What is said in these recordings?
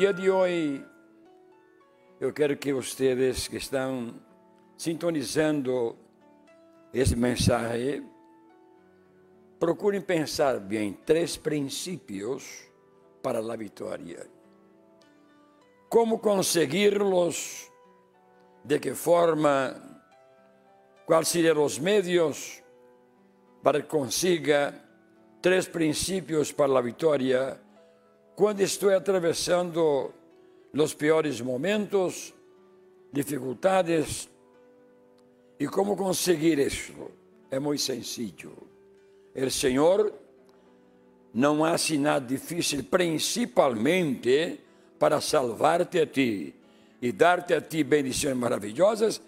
dia de hoje, eu quero que vocês que estão sintonizando esse mensagem procurem pensar bem três princípios para a vitória. Como consegui-los? De que forma? Quais seriam os meios para que consiga três princípios para a vitória quando estou atravessando os piores momentos, dificuldades? E como conseguir isso? É muito sencillo. O Senhor não há nada difícil, principalmente para salvar-te a ti e dar-te a ti bendições maravilhosas.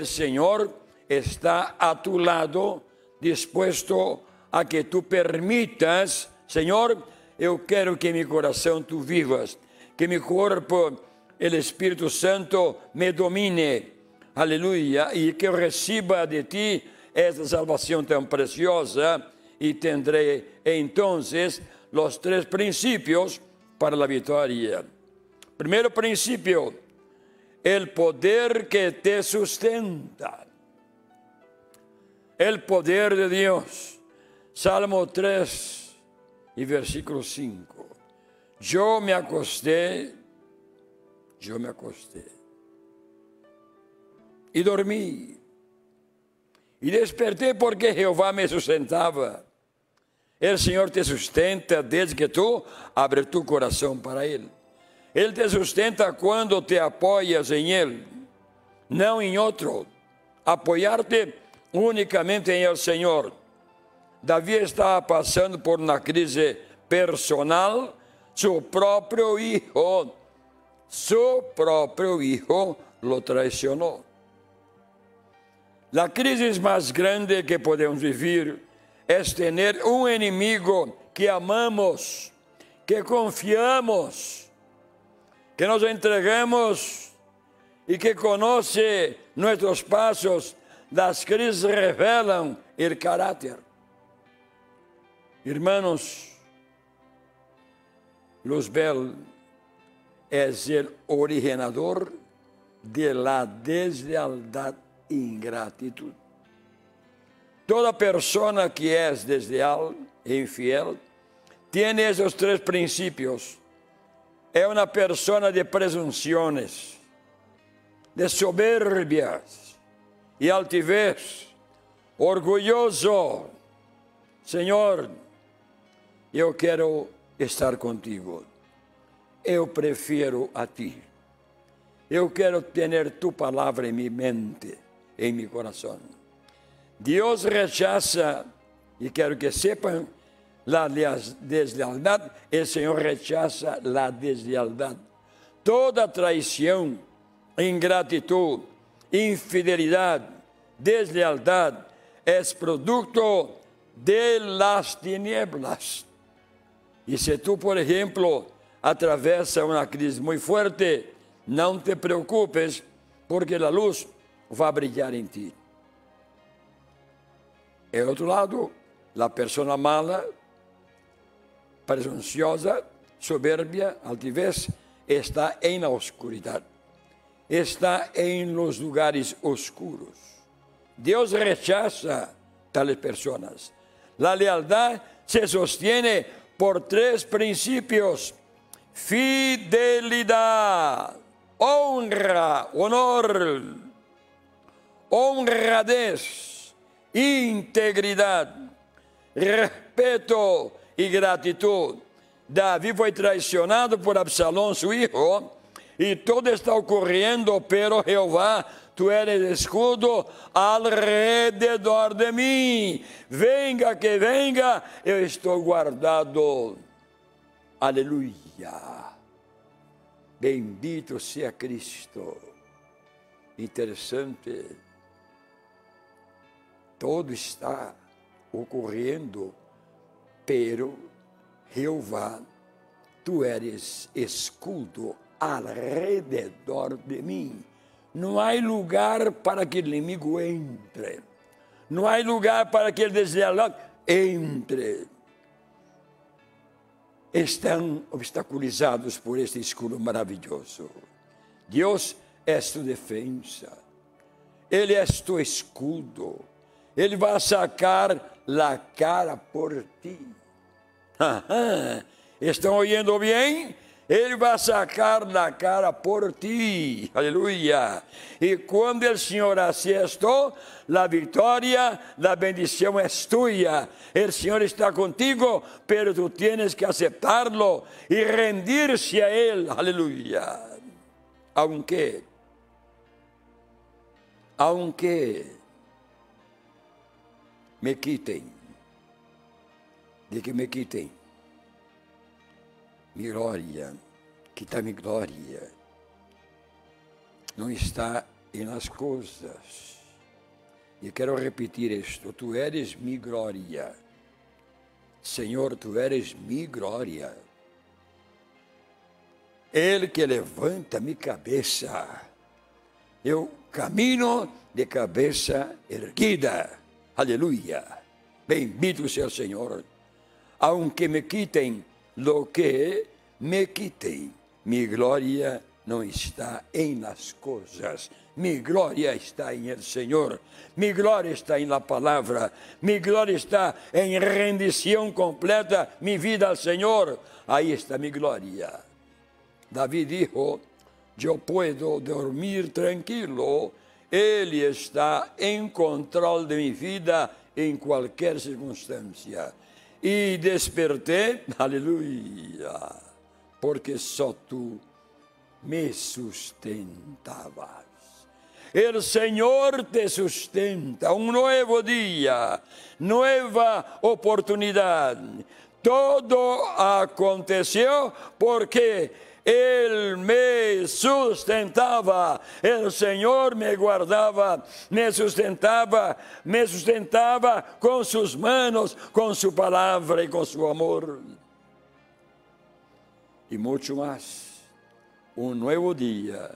O Senhor está a tu lado, disposto a que tu permitas, Senhor, eu quero que meu coração tu vivas, que meu corpo, o Espírito Santo me domine, aleluia, e que eu receba de ti essa salvação tão preciosa e tendré então os três princípios para a vitória. Primeiro princípio, o poder que te sustenta. El poder de Dios. Salmo 3 y versículo 5. Yo me acosté, yo me acosté y dormí. Y desperté porque Jehová me sustentaba. El Senhor te sustenta desde que tu abres tu coração para Ele. Ele te sustenta quando te apoias em Ele, não em outro. Apoiar-te unicamente em El Senhor. Davi estava passando por uma crise personal, seu próprio hijo, seu próprio hijo lo traicionou. A crise mais grande que podemos viver é ter um inimigo que amamos, que confiamos, que nos entregamos e que conhece nossos passos, das crises revelam o caráter. Irmãos, Luzbel é o originador de la deslealdade e ingratitude. Toda persona que é desleal e infiel tem esses três princípios. É uma persona de presunções, de soberbias e altivez, orgulhoso. Senhor, eu quero estar contigo. Eu prefiro a ti. Eu quero ter tu palavra em minha mente, em meu coração. Deus rechaça, e quero que sepam, a deslealdade, o Senhor rechaça a deslealdade. Toda traição, ingratitude, infidelidade, deslealdade é produto de las tinieblas. E se tu, por exemplo, atravessa uma crise muito forte, não te preocupes, porque a luz vai brilhar em ti. E outro lado, a pessoa mala, presunciosa, soberbia, altivez, está em la oscuridade, está em los lugares oscuros. Deus rechaza tales pessoas. La lealdade se sostiene por três princípios: fidelidade, honra, honor, honradez integridade, respeito e gratidão. Davi foi traicionado por Absalão, seu filho, e tudo está ocorrendo, pero Jeová, tu eres escudo alrededor de mim. Venga que venga, eu estou guardado. Aleluia. Bendito seja Cristo. Interessante todo está ocorrendo, pero Jeová, tu eres escudo alrededor de mim. Não há lugar para que o inimigo entre. Não há lugar para que ele desleal entre. estão obstaculizados por este escudo maravilhoso. Deus é tu defesa, Ele é tu escudo, Ele vai sacar a cara por ti. Estão ouvindo bem? Ele vai sacar na cara por ti. Aleluia. E quando o Senhor assestou, a vitória, a bendição é tua. O Senhor está contigo, pero tu tienes que aceptarlo e rendir-se a Ele. Aleluia. Aunque, aunque me quitem, de que me quitem glória, que minha glória, não está em nas coisas. E quero repetir isto: Tu eres minha glória. Senhor, tu eres minha glória. Ele que levanta minha cabeça. Eu caminho de cabeça erguida. Aleluia. Bendito seja o Senhor. Aunque me quitem lo que me quitei. Minha glória não está em las coisas. Minha glória está em el Senhor. Minha glória está em la palavra. Minha glória está em rendição completa, minha vida ao Senhor. Aí está minha glória. Davi dijo: Eu puedo dormir tranquilo. Ele está em controle de minha vida em qualquer circunstância. E despertei, aleluia, porque só tu me sustentabas. O Senhor te sustenta, um novo dia, nova oportunidade. Todo aconteceu porque ele me sustentava, o Senhor me guardava, me sustentava, me sustentava com suas manos, com sua palavra e com seu amor. E muito mais, um novo dia,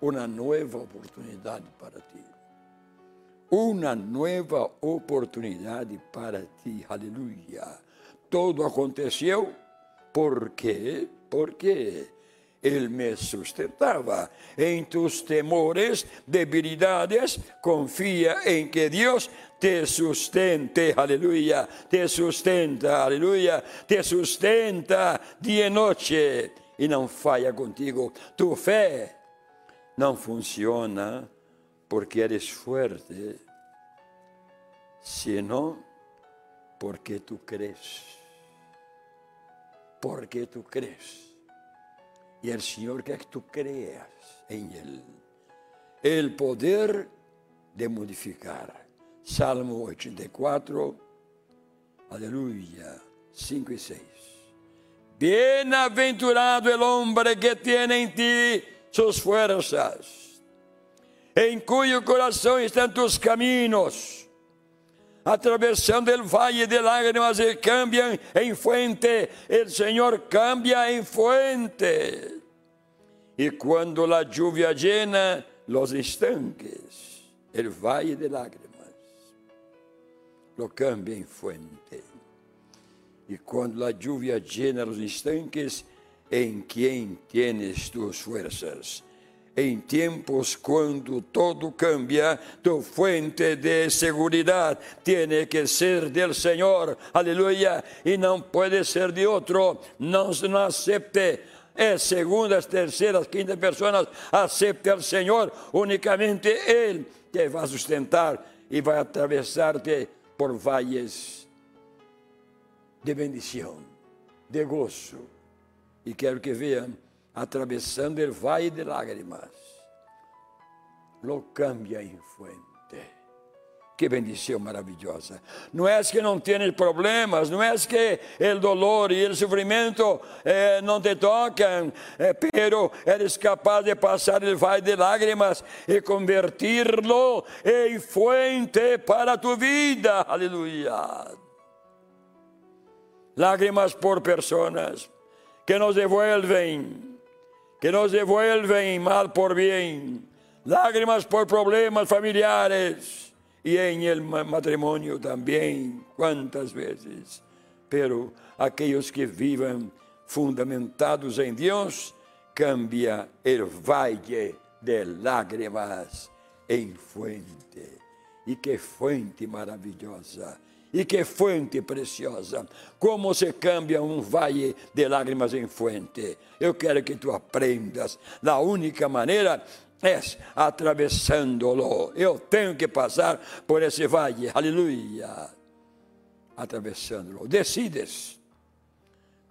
uma nova oportunidade para ti. Uma nova oportunidade para ti, aleluia. Tudo aconteceu porque porque Ele me sustentava. Em tus temores, debilidades, confia em que Deus te sustente, aleluia, te sustenta, aleluia, te sustenta dia e noite e não falha contigo. Tu fé não funciona porque eres forte, senão porque tu crees porque tú crees. Y el Señor que tú creas en Él. El poder de modificar. Salmo 84, aleluya, 5 y 6. Bienaventurado el hombre que tiene en ti sus fuerzas, en cuyo corazón están tus caminos atravessando o vale de lágrimas e cambiam em fuente, o Senhor cambia em fuente. E quando a lluvia llena los estanques, o vale de lágrimas, lo cambia em fuente. E quando a lluvia llena los estanques, em quem tienes tus fuerzas? Em tempos quando todo cambia, tu fuente de segurança tem que ser del Senhor, aleluia, e não pode ser de outro, não, não acepte é segundas, terceiras, quintas pessoas, acepte o Senhor, unicamente Ele te vai sustentar e vai atravessar-te por vales de bendição, de gozo. E quero que vejam atravessando o vale de lágrimas, lo cambia em fuente. Que bendição maravilhosa. Não é que não tienes problemas, não é que o dolor e o sofrimento eh, não te tocam, eh, pero eres capaz de passar o vale de lágrimas e convertirlo em fuente para tu vida. Aleluia. Lágrimas por pessoas que nos devuelven que nos devuelven mal por bien, lágrimas por problemas familiares y en el matrimonio también, cuántas veces. Pero aquellos que vivan fundamentados em Deus, cambia el valle de lágrimas em fuente. E que fuente maravilhosa! E que fuente preciosa! Como se cambia um vale de lágrimas em fuente. Eu quero que tu aprendas. A única maneira é atravessando-lo. Eu tenho que passar por esse vale. Aleluia! Atravessando-lo. Decides.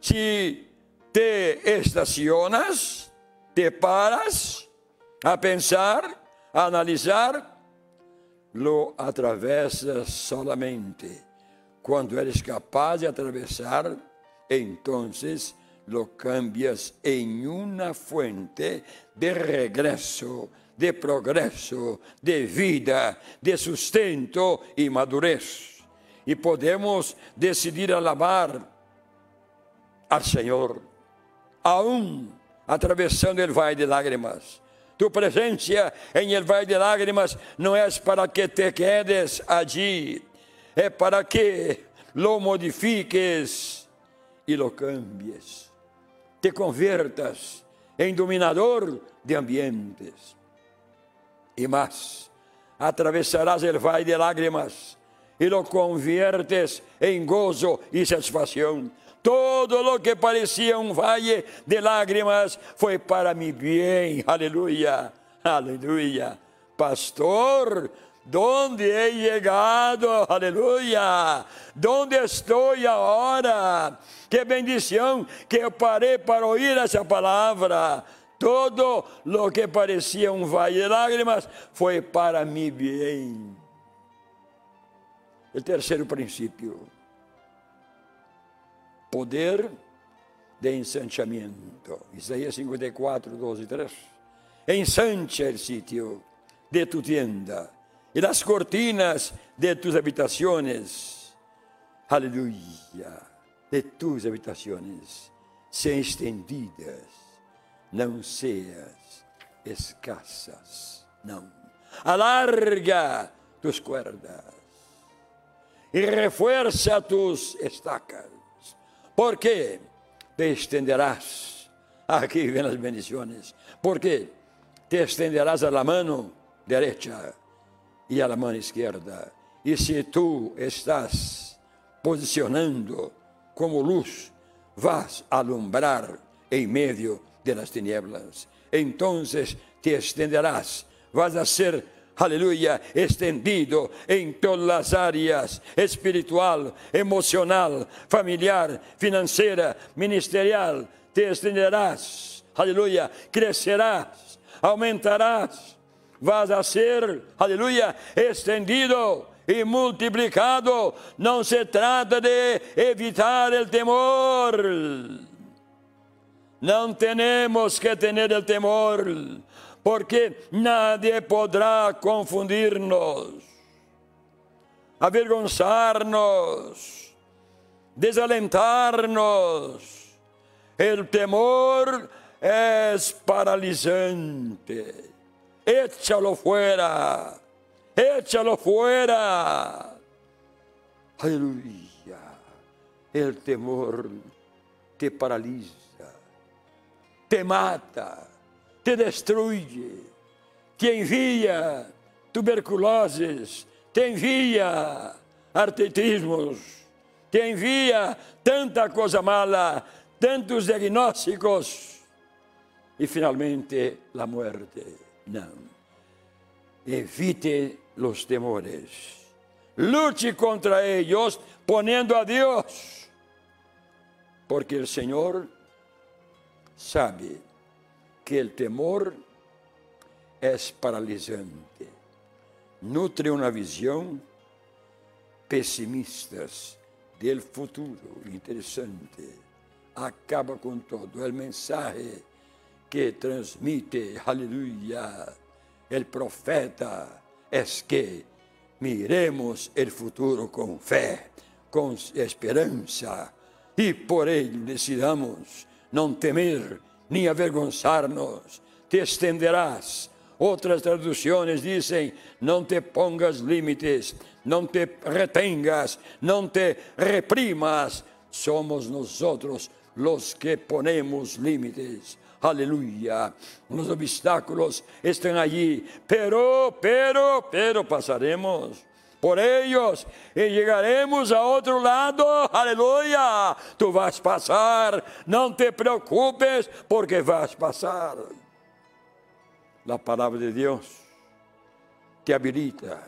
Se te estacionas, te paras a pensar, a analisar, lo atravessas solamente. Quando eres capaz de atravessar, entonces lo cambias em uma fuente de regresso, de progresso, de vida, de sustento e madurez. E podemos decidir alabar ao Senhor, aún atravessando o vale de lágrimas. Tu presencia em el vale de lágrimas não é para que te quedes allí, é para que lo modifiques e lo cambies. Te convertas em dominador de ambientes. E mais, atravessarás el vale de lágrimas e lo conviertes em gozo e satisfação. Todo lo que parecia um vale de lágrimas foi para mi bem. Aleluia, aleluia. Pastor, donde he llegado, aleluia, donde estou agora. Que bendição que eu parei para ouvir essa palavra. Todo lo que parecia um vale de lágrimas foi para mi bem. O terceiro princípio poder de ensanchamiento. Isaías 54, 12 y 3. Ensancha el sitio de tu tienda y las cortinas de tus habitaciones. Aleluya. De tus habitaciones sean extendidas, não seas escassas, não. Alarga tus cuerdas e refuerza tus estacas porque te estenderás. Aqui vem as bendições. Porque te estenderás a la mano derecha e a mano esquerda. E se tu estás posicionando como luz, vas alumbrar em meio de las tinieblas. Entonces te estenderás, vas a ser aleluia, estendido em todas as áreas espiritual, emocional, familiar, financeira, ministerial. Te estenderás, aleluia, crescerás, aumentarás, vas a ser, aleluia, estendido e multiplicado. Não se trata de evitar o temor. Não temos que ter o temor porque nadie podrá confundir-nos, avergonzar-nos, desalentar-nos. El temor es paralizante. Échalo fuera, échalo fuera. Aleluya. El temor te paraliza, te mata te destrui, te envia tuberculoses, te envia artritismos, te envia tanta coisa mala, tantos diagnósticos e finalmente a morte. Não. Evite os temores. Lute contra eles, ponendo a Deus, porque o Senhor sabe que el temor es paralizante, nutre una visión pesimistas del futuro. Interessante. Acaba com todo. O mensaje que transmite, aleluia, el profeta es que miremos el futuro com fé, com esperança e por ele decidamos não temer nem avergonzar-nos, te estenderás. Outras traduções dizem: não te pongas limites, não te retengas, não te reprimas. Somos nós los que ponemos límites. Aleluya. Los obstáculos están allí, pero, pero, pero pasaremos por ellos y llegaremos a otro lado. Aleluya. Tú vas a pasar. No te preocupes porque vas a pasar. La palabra de Dios te habilita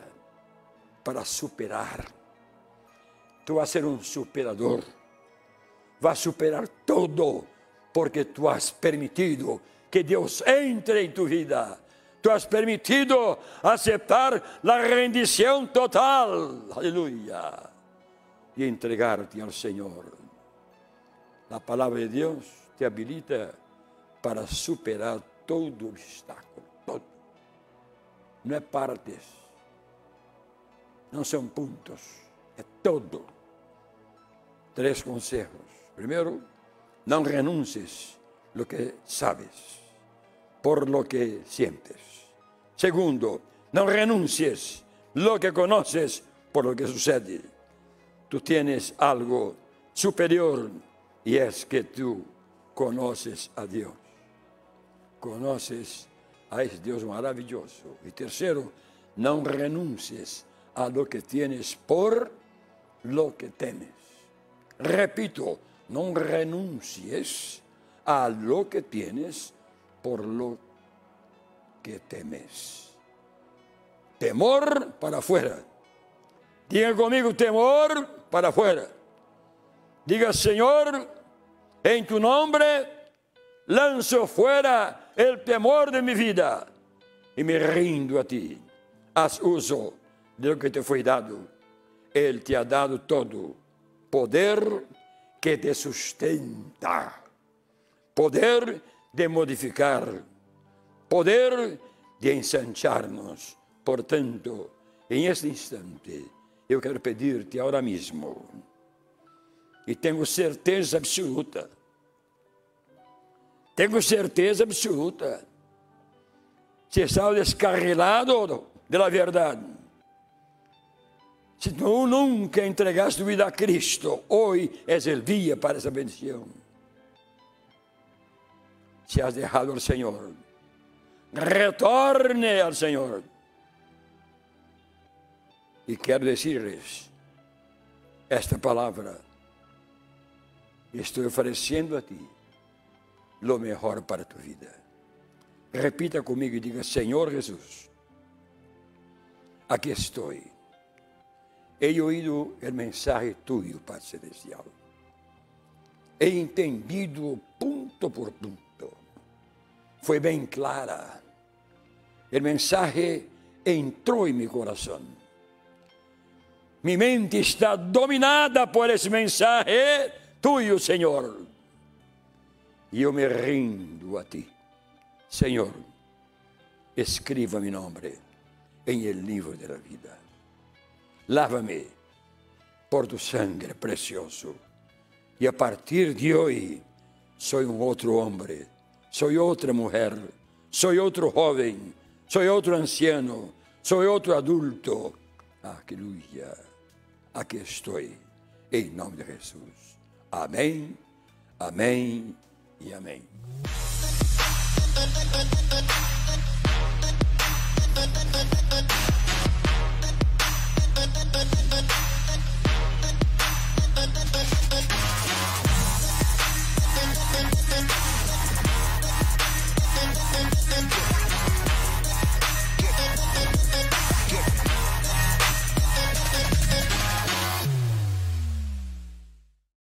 para superar. Tú vas a ser un superador. Vas a superar todo porque tú has permitido que Dios entre en tu vida. Tú has permitido aceptar la rendición total. Aleluya. Y entregarte al Señor. La palabra de Dios te habilita para superar todo obstáculo. Todo. No es partes. No son puntos. Es todo. Tres consejos. Primero, no renuncies lo que sabes por lo que sientes. Segundo, no renuncies lo que conoces por lo que sucede. Tú tienes algo superior y es que tú conoces a Dios. Conoces a ese Dios maravilloso. Y tercero, no renuncies a lo que tienes por lo que temes. Repito, no renuncies a lo que tienes por lo que temes. Temor para afuera. Diga conmigo, temor para afuera. Diga, Señor, en tu nombre lanzo fuera el temor de mi vida y me rindo a ti. Haz uso de lo que te fue dado. Él te ha dado todo. Poder que te sustenta, poder de modificar, poder de ensancharnos. Portanto, em este instante, eu quero pedir-te agora mesmo, e tenho certeza absoluta, tenho certeza absoluta, se estás descarrilado de la verdade, se tu nunca entregaste tu vida a Cristo, hoy es el día para esa bendición. Se has dejado al Señor, retorne al Señor. Y quiero decirles esta palabra. Estoy ofreciendo a ti lo mejor para tu vida. Repita conmigo y diga, Señor Jesús, aquí estoy He oído o mensaje tuyo, Pai Celestial. He entendido ponto por ponto. Foi bem clara. O mensaje entrou em meu coração. Mi mente está dominada por esse mensaje tuyo, Senhor. E eu me rindo a ti. Senhor, escriba mi nome em el livro da vida lávame por tu sangre precioso. Y a partir de hoy soy un otro hombre, soy otra mujer, soy otro joven, soy otro anciano, soy otro adulto. Aleluya. Aquí estoy, en nombre de Jesús. Amén, amén y amén. Yeah.